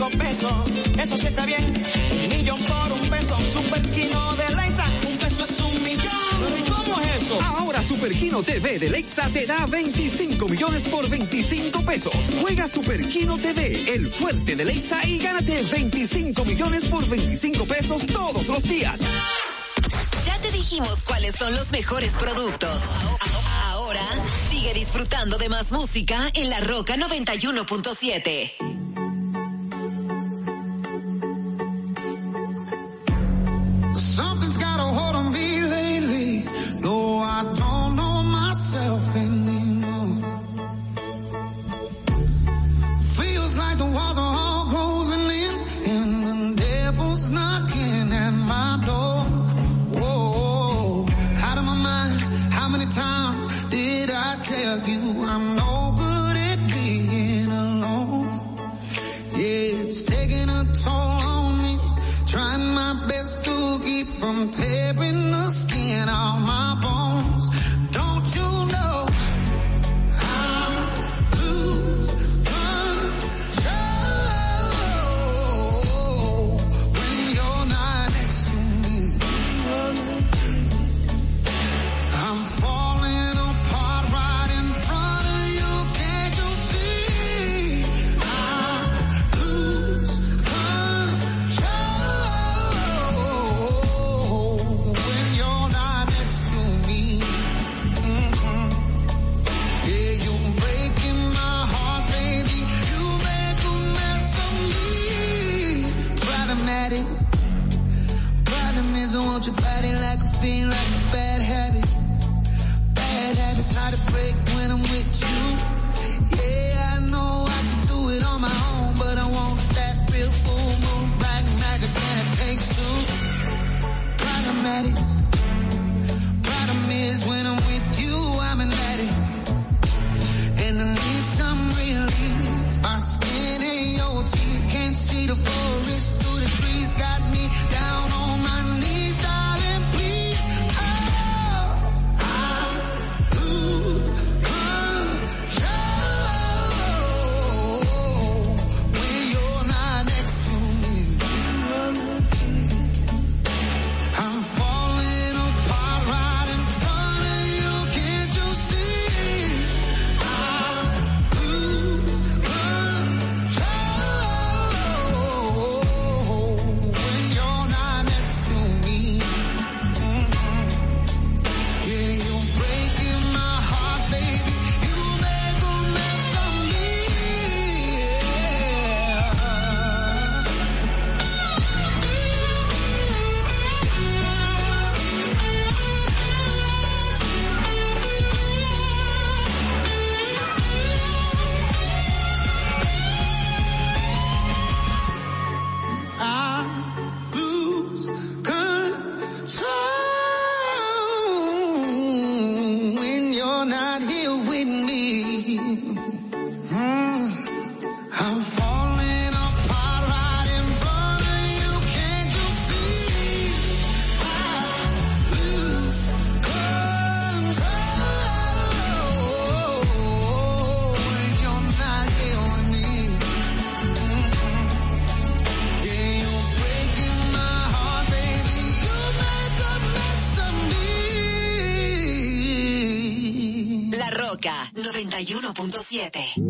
25 pesos. Eso sí está bien. Un millón por un peso. Super Kino de Lexa. Un peso es un millón. ¿Y cómo es eso? Ahora Super Kino TV de Lexa te da 25 millones por 25 pesos. Juega Super Kino TV, el fuerte de Lexa y gánate 25 millones por 25 pesos todos los días. Ya te dijimos cuáles son los mejores productos. Ahora sigue disfrutando de más música en la Roca 91.7. 91.7.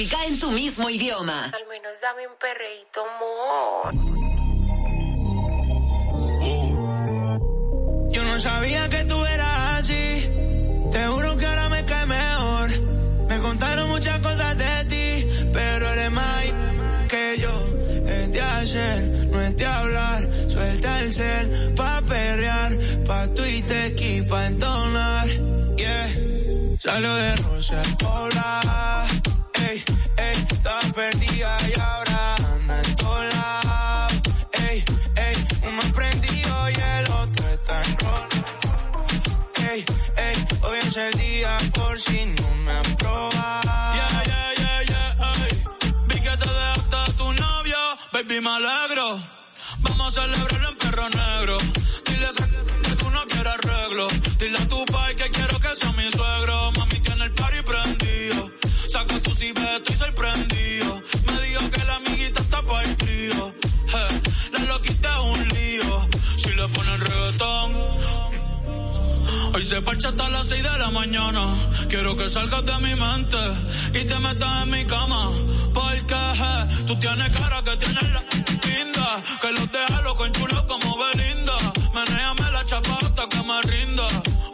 Música en tu mismo idioma. Al menos dame un perreíto, amor. Yo no sabía que tú eras así. Te juro que ahora me cae mejor. Me contaron muchas cosas de ti, pero eres más que yo. Es de hacer, no es de hablar. Suelta el cel pa' perrear, pa' Twitter y pa' entonar. Yeah. Salió de Rosa Pola. Perdida y ahora anda en todos lados. Ey, ey, uno prendido y el otro está en rol. Ey, ey, hoy es el día por si no me han probado. Yeah, yeah, yeah, yeah, ey. Vi que te dejaste a tu novio, baby, me alegro. Vamos a celebrarlo en perro negro. Dile a que tú no quieres arreglo. Dile a tu pai que quiero que sea mi suegro. Mami tiene el party prendido. Saca tu si estoy sorprendido. Se parcha hasta las 6 de la mañana. Quiero que salgas de mi mente y te metas en mi cama. Porque je, tú tienes cara que tienes la linda. Que los deja loco en chulo como Belinda. Menéame la chapa hasta que me rinda.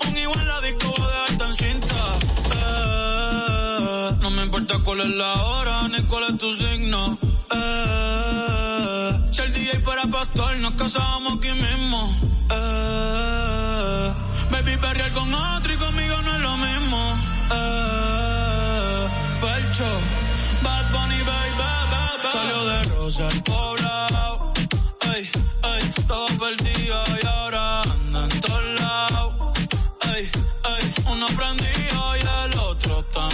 Un igual la disco voy a dejarte en cinta. Eh, no me importa cuál es la hora ni cuál es tu signo. Eh, si el DJ fuera pastor, nos casábamos aquí mismo. Rosa al poblado. Ey, ey, todo perdido y ahora anda en todos lados. Ey, ey, uno prendido y el otro tan.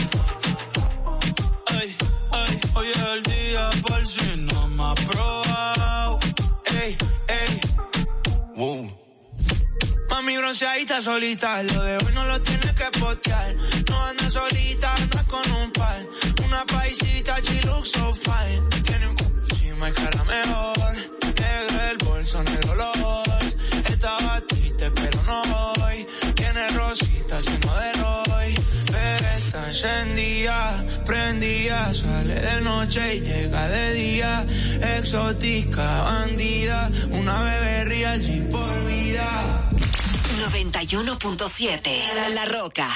Ey, ey, hoy es el día por si no me ha probado. Ey, ey. Wow. Mami bronceadita solita, lo de hoy no lo tienes que postear. No andas solita, andas con un par. prendía, noche y llega de día, exótica, bandida, una bebé real y por vida. 91.7 La Roca.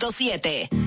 91.7.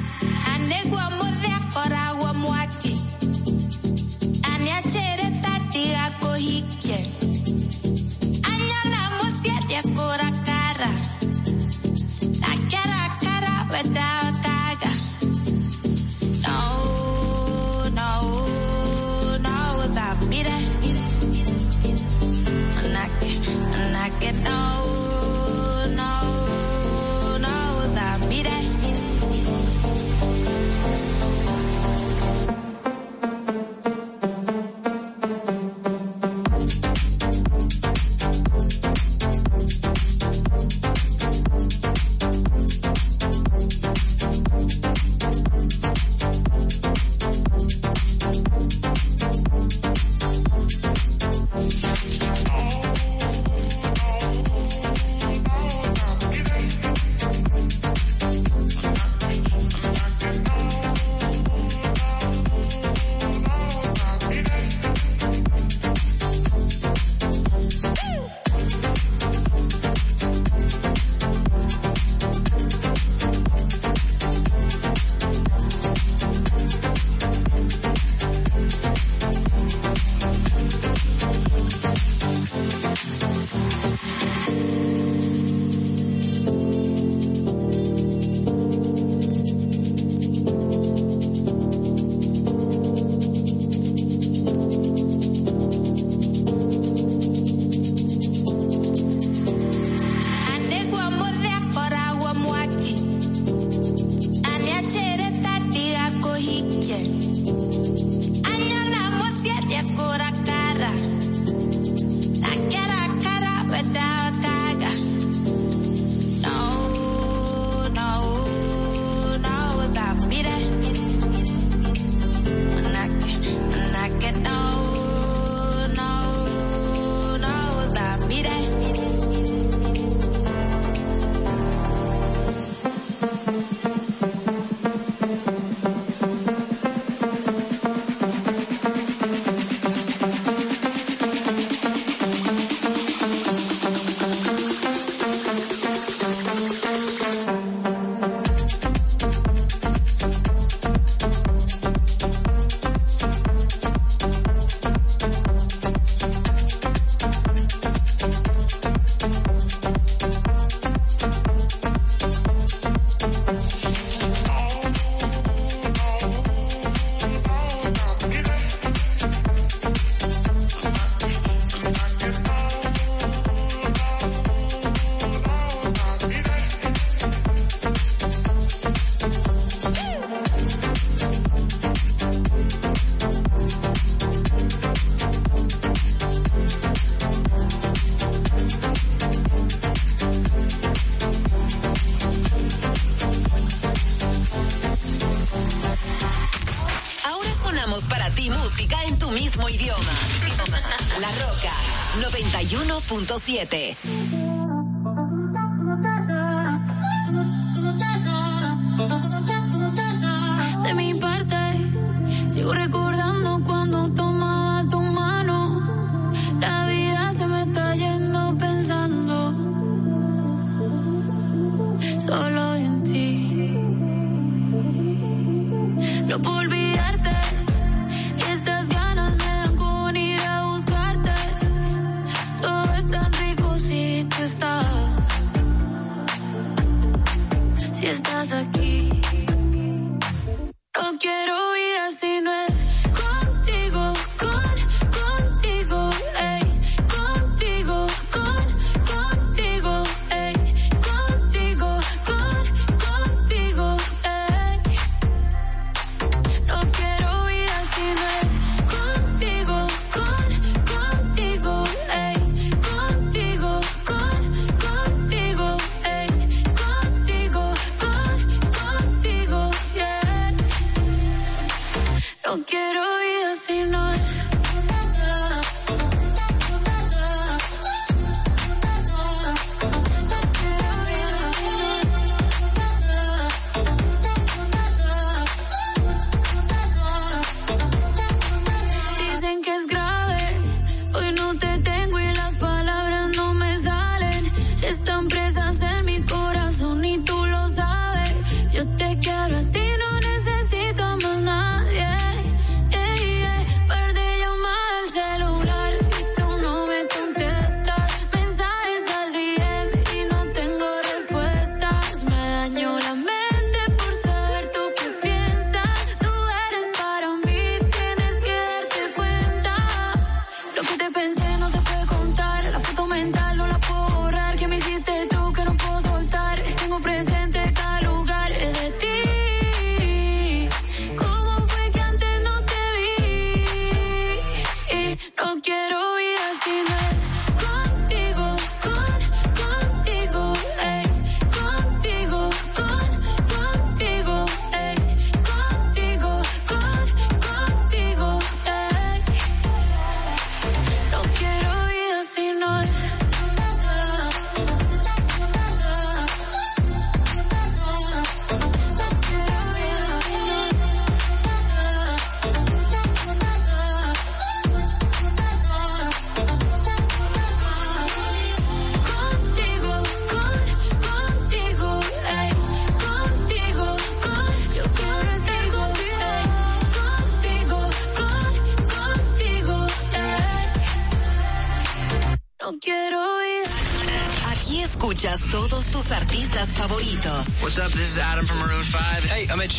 91.7.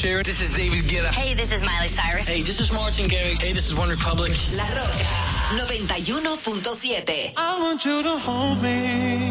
This is David Guetta. Hey, this is Miley Cyrus. Hey, this is Martin Garrix. Hey, this is One Republic. La Roca 91.7. I want you to hold me.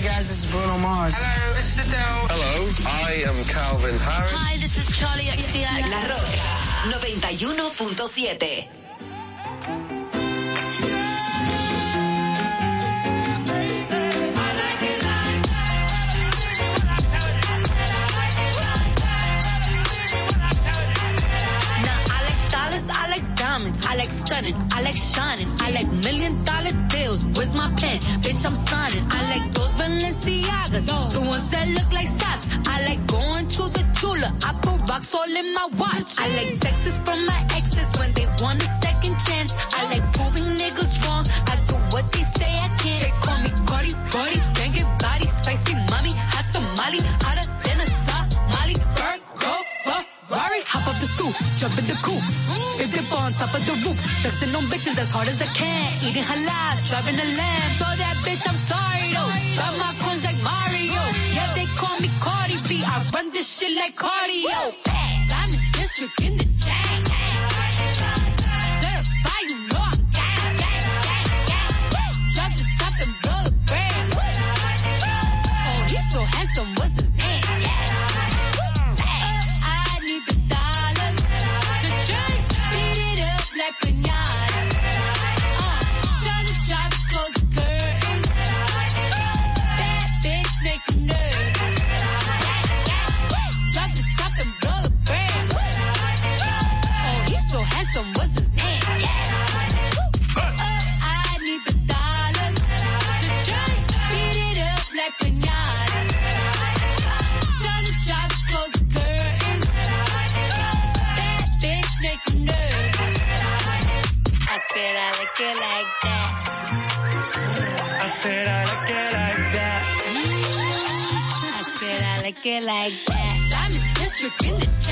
Hey, guys, this is Bruno Mars. Hello, this is Adele. Hello, I am Calvin Harris. Hi, this is Charlie XCX. La Roca 91.7. Bitch, I'm signing. I like those Balenciagas. The ones that look like socks. I like going to the Tula. I put rocks all in my watch. I like texts from my exes when they want a second chance. I like proving niggas wrong. I do what they say I can't. They call me Cardi, Cardi, jump in the coop. Big dip on top of the roof. Flexing on bitches as hard as I can. Eating halal, driving a lamb. So that bitch, I'm sorry though. Got my coins like Mario. Yeah, they call me Cardi B. I run this shit like cardio. In district in the chain. Like that. I'm the. Oh.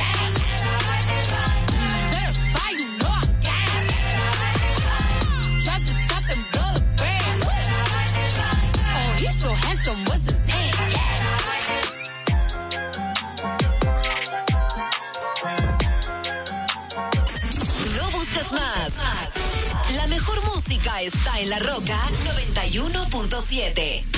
La mejor música está en La Roca 91.7.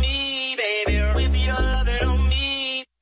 me,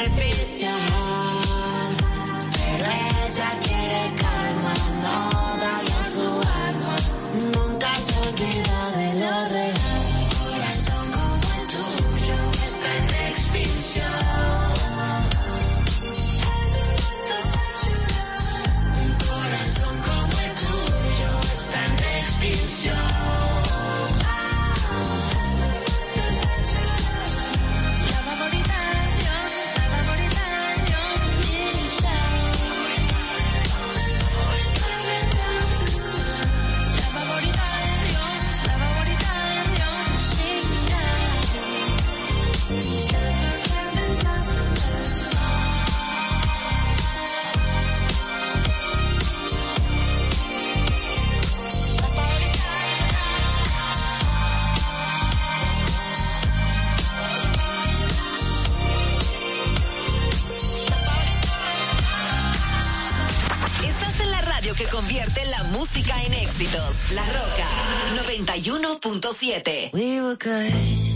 We were good,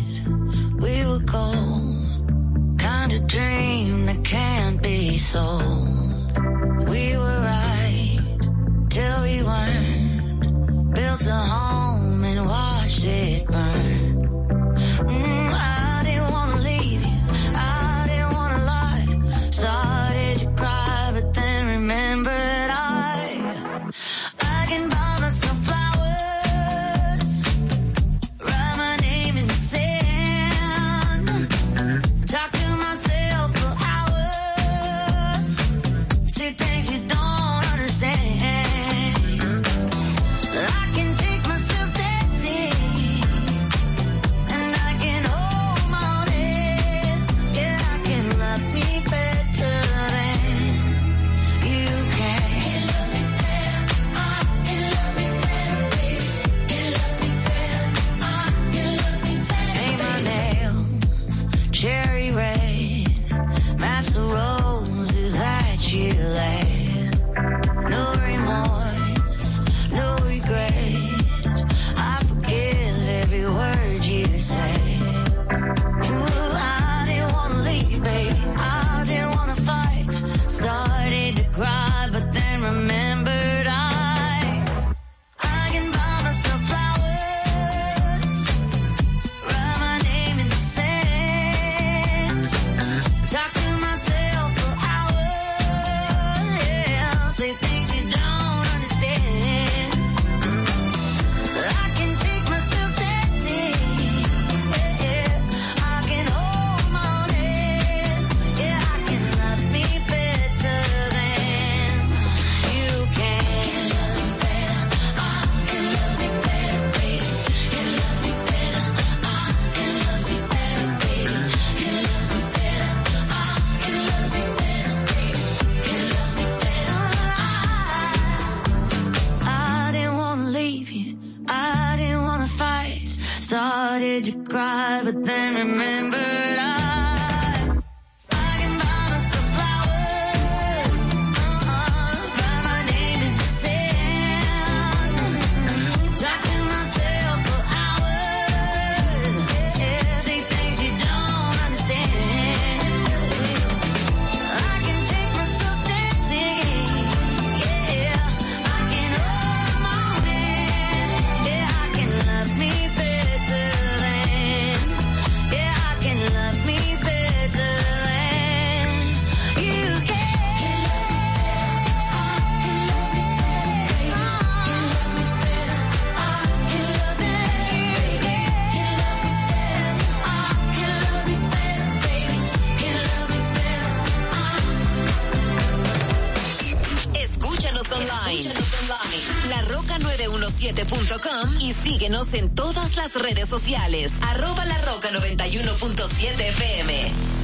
Síguenos en todas las redes sociales. Arroba la roca 91.7 FM.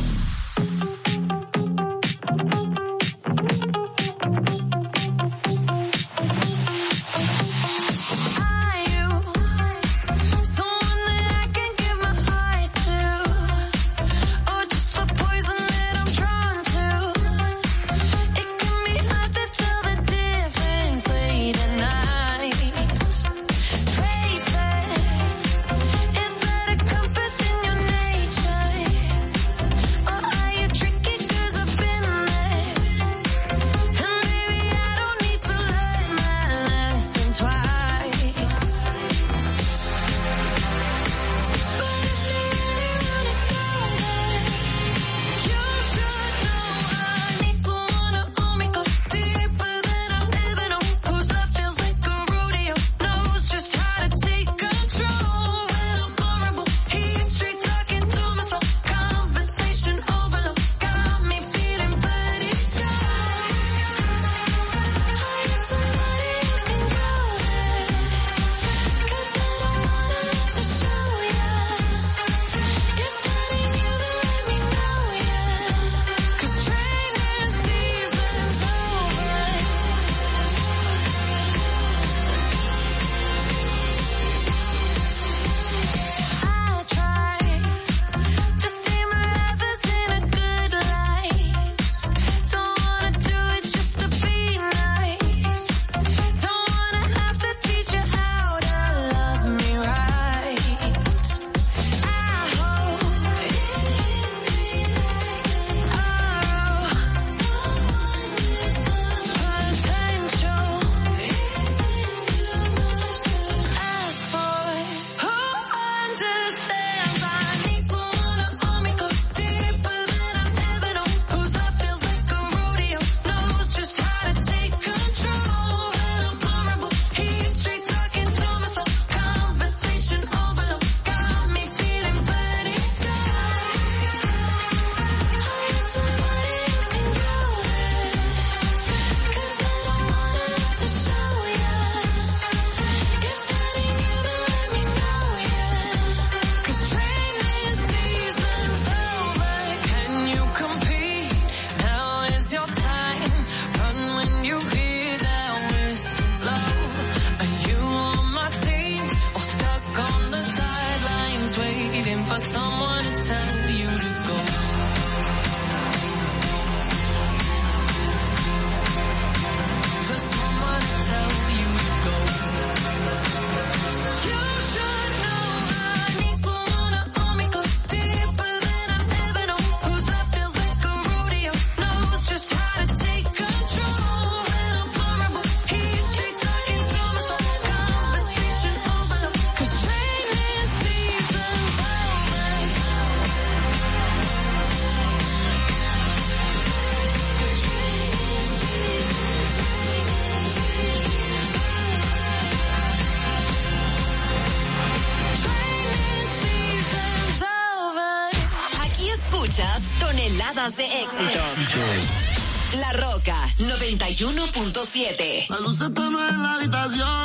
91.7. La luz está en la habitación.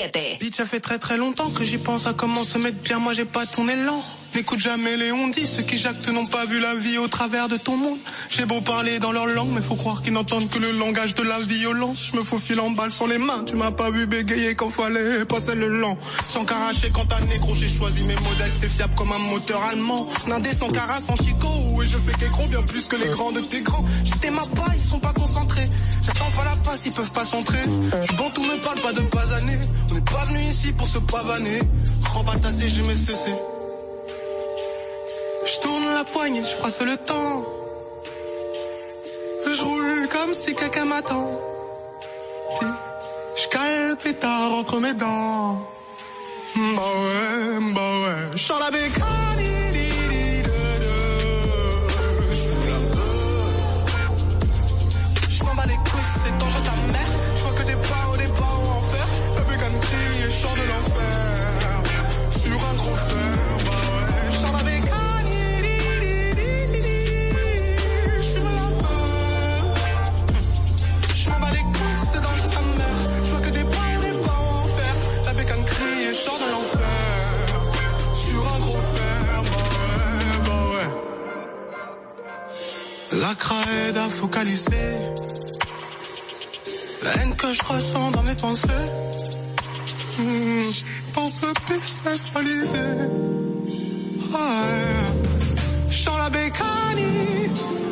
91.7. Bitch, ça fait très très longtemps que j'y pense à comment se mettre bien. Moi, j'ai pas ton élan. N'écoute jamais les on dit, ceux qui jactent n'ont pas vu la vie au travers de ton monde. J'ai beau parler dans leur langue, mais faut croire qu'ils n'entendent que le langage de la violence. Je me faufile en balle sur les mains, tu m'as pas vu bégayer quand fallait passer le lent. Sans caracher quand t'as négro, j'ai choisi mes modèles, c'est fiable comme un moteur allemand. Nindé sans cara, sans chico, et je fais qu'écro bien plus que les grands de tes grands. J'étais ma paille, ils sont pas concentrés. J'attends pas la passe, ils peuvent pas s'entrer. Je bon, tout me parle pas de pas années. On n'est pas venu ici pour se pavaner. Rembatassé, je me cessé. Je tourne la poignée, je froisse le temps. Je roule comme si quelqu'un m'attend. Je cale le pétard entre mes dents. Bah ouais, bah ouais. Je la bécane. La craie à focaliser. La haine que je ressens dans mes pensées. Hmm, Dans ce business balisé. Ouais. Je la bécane.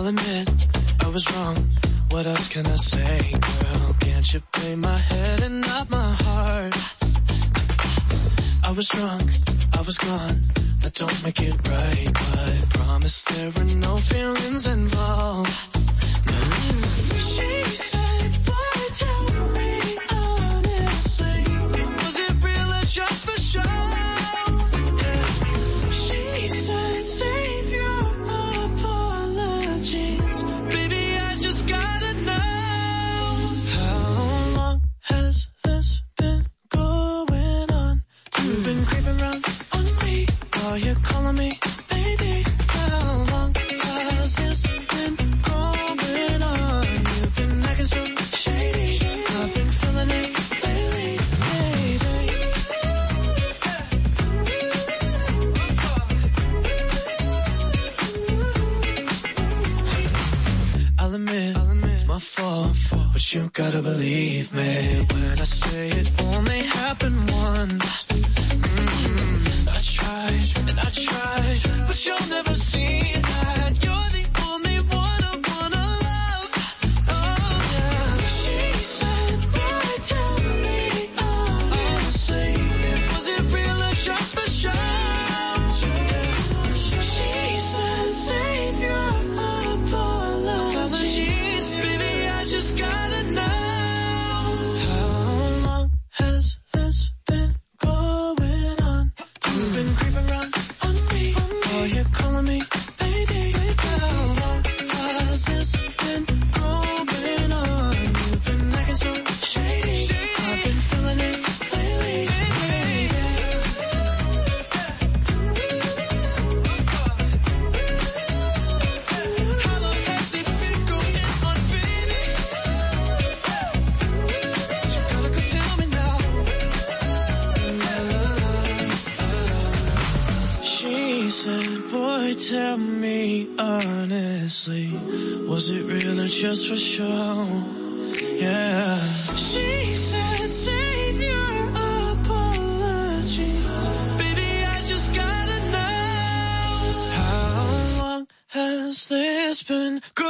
I'll admit I was wrong. What else can I say, girl? Can't you play my head and not my heart? I was drunk, I was gone. That don't make it right, but promise there were no feelings involved. Believe me when I tell me honestly, was it real or just for show? Yeah. She said, save your apologies. Baby, I just gotta know. How long has this been growing?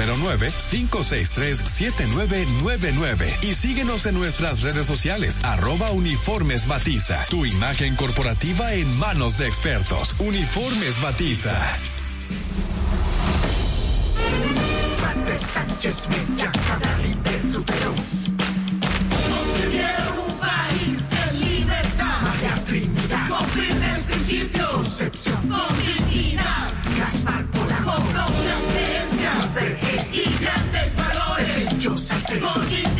809-563-7999 y síguenos en nuestras redes sociales, arroba uniformes batiza, tu imagen corporativa en manos de expertos. Uniformes batiza. Sánchez Action.